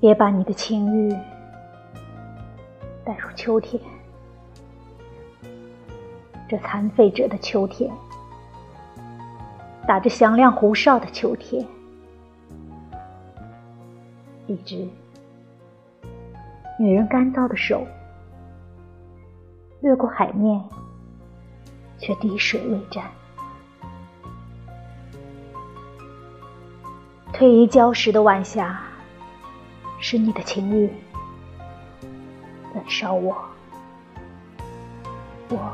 别把你的情欲带入秋天，这残废者的秋天，打着响亮胡哨的秋天，一只女人干燥的手掠过海面，却滴水未沾。褪衣娇时的晚霞。是你的情欲焚烧我，我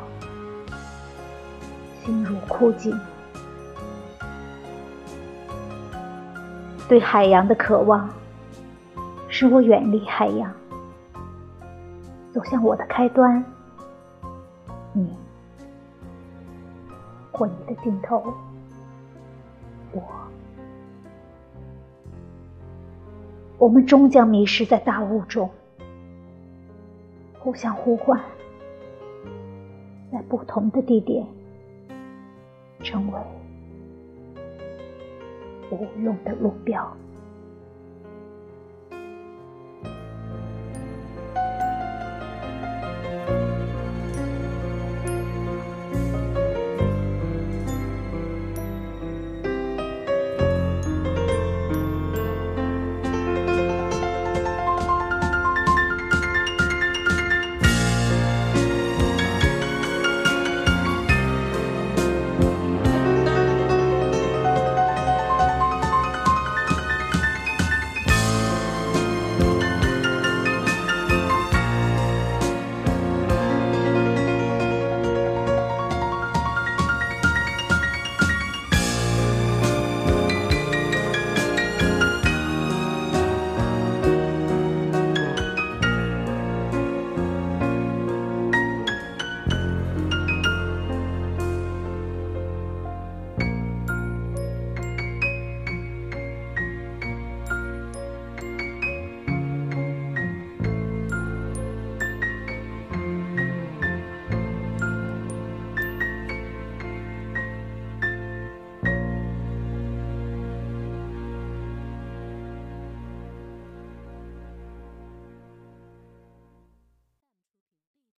心如枯井。对海洋的渴望，使我远离海洋，走向我的开端。你或你的尽头，我。我们终将迷失在大雾中，互相呼唤，在不同的地点，成为无用的路标。